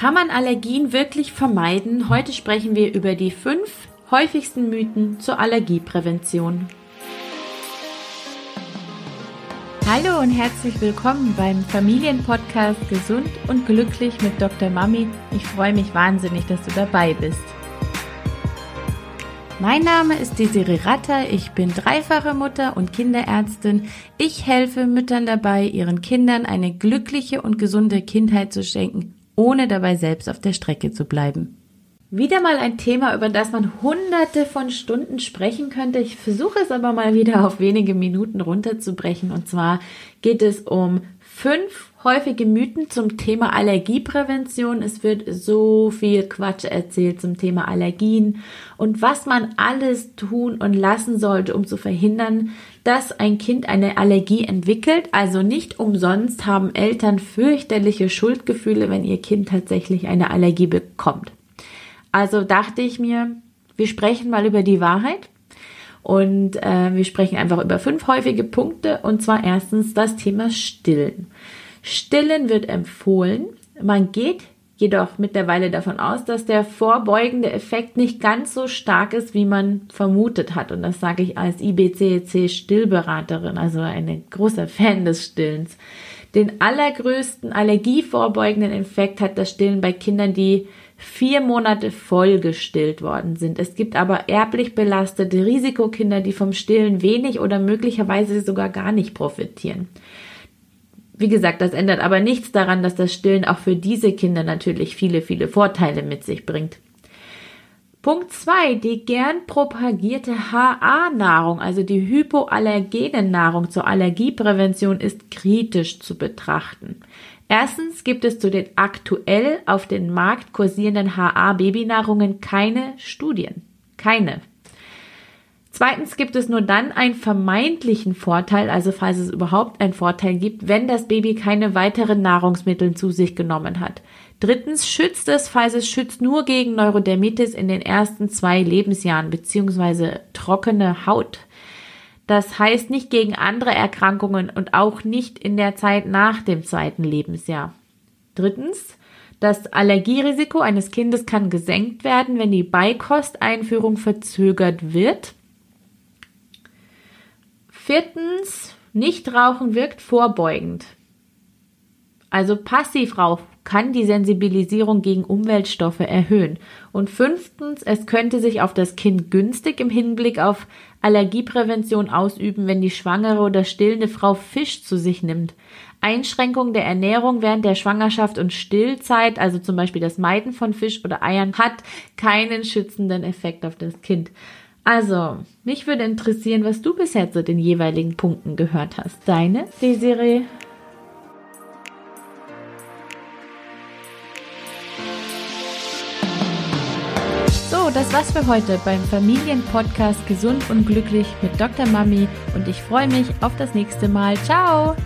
Kann man Allergien wirklich vermeiden? Heute sprechen wir über die fünf häufigsten Mythen zur Allergieprävention. Hallo und herzlich willkommen beim Familienpodcast Gesund und Glücklich mit Dr. Mami. Ich freue mich wahnsinnig, dass du dabei bist. Mein Name ist Desiree Ratter, ich bin dreifache Mutter und Kinderärztin. Ich helfe Müttern dabei, ihren Kindern eine glückliche und gesunde Kindheit zu schenken ohne dabei selbst auf der Strecke zu bleiben. Wieder mal ein Thema, über das man hunderte von Stunden sprechen könnte. Ich versuche es aber mal wieder auf wenige Minuten runterzubrechen. Und zwar geht es um fünf häufige Mythen zum Thema Allergieprävention. Es wird so viel Quatsch erzählt zum Thema Allergien und was man alles tun und lassen sollte, um zu verhindern, dass ein Kind eine Allergie entwickelt. Also nicht umsonst haben Eltern fürchterliche Schuldgefühle, wenn ihr Kind tatsächlich eine Allergie bekommt. Also dachte ich mir, wir sprechen mal über die Wahrheit. Und äh, wir sprechen einfach über fünf häufige Punkte. Und zwar erstens das Thema Stillen. Stillen wird empfohlen. Man geht jedoch mittlerweile davon aus, dass der vorbeugende Effekt nicht ganz so stark ist, wie man vermutet hat. Und das sage ich als IBCC-Stillberaterin, also ein großer Fan des Stillens. Den allergrößten allergievorbeugenden Effekt hat das Stillen bei Kindern, die vier Monate voll gestillt worden sind. Es gibt aber erblich belastete Risikokinder, die vom Stillen wenig oder möglicherweise sogar gar nicht profitieren. Wie gesagt, das ändert aber nichts daran, dass das Stillen auch für diese Kinder natürlich viele, viele Vorteile mit sich bringt. Punkt zwei: Die gern propagierte HA-Nahrung, also die hypoallergene Nahrung zur Allergieprävention, ist kritisch zu betrachten. Erstens gibt es zu den aktuell auf den Markt kursierenden HA-Babynahrungen keine Studien. Keine. Zweitens gibt es nur dann einen vermeintlichen Vorteil, also falls es überhaupt einen Vorteil gibt, wenn das Baby keine weiteren Nahrungsmittel zu sich genommen hat. Drittens schützt es, falls es schützt, nur gegen Neurodermitis in den ersten zwei Lebensjahren beziehungsweise trockene Haut. Das heißt nicht gegen andere Erkrankungen und auch nicht in der Zeit nach dem zweiten Lebensjahr. Drittens, das Allergierisiko eines Kindes kann gesenkt werden, wenn die Beikosteinführung verzögert wird. Viertens, Nichtrauchen wirkt vorbeugend. Also Passivrauch kann die Sensibilisierung gegen Umweltstoffe erhöhen. Und fünftens, es könnte sich auf das Kind günstig im Hinblick auf Allergieprävention ausüben, wenn die schwangere oder stillende Frau Fisch zu sich nimmt. Einschränkung der Ernährung während der Schwangerschaft und Stillzeit, also zum Beispiel das Meiden von Fisch oder Eiern, hat keinen schützenden Effekt auf das Kind. Also, mich würde interessieren, was du bisher zu den jeweiligen Punkten gehört hast. Deine, Desiree? So, das war's für heute beim Familienpodcast Gesund und Glücklich mit Dr. Mami und ich freue mich auf das nächste Mal. Ciao!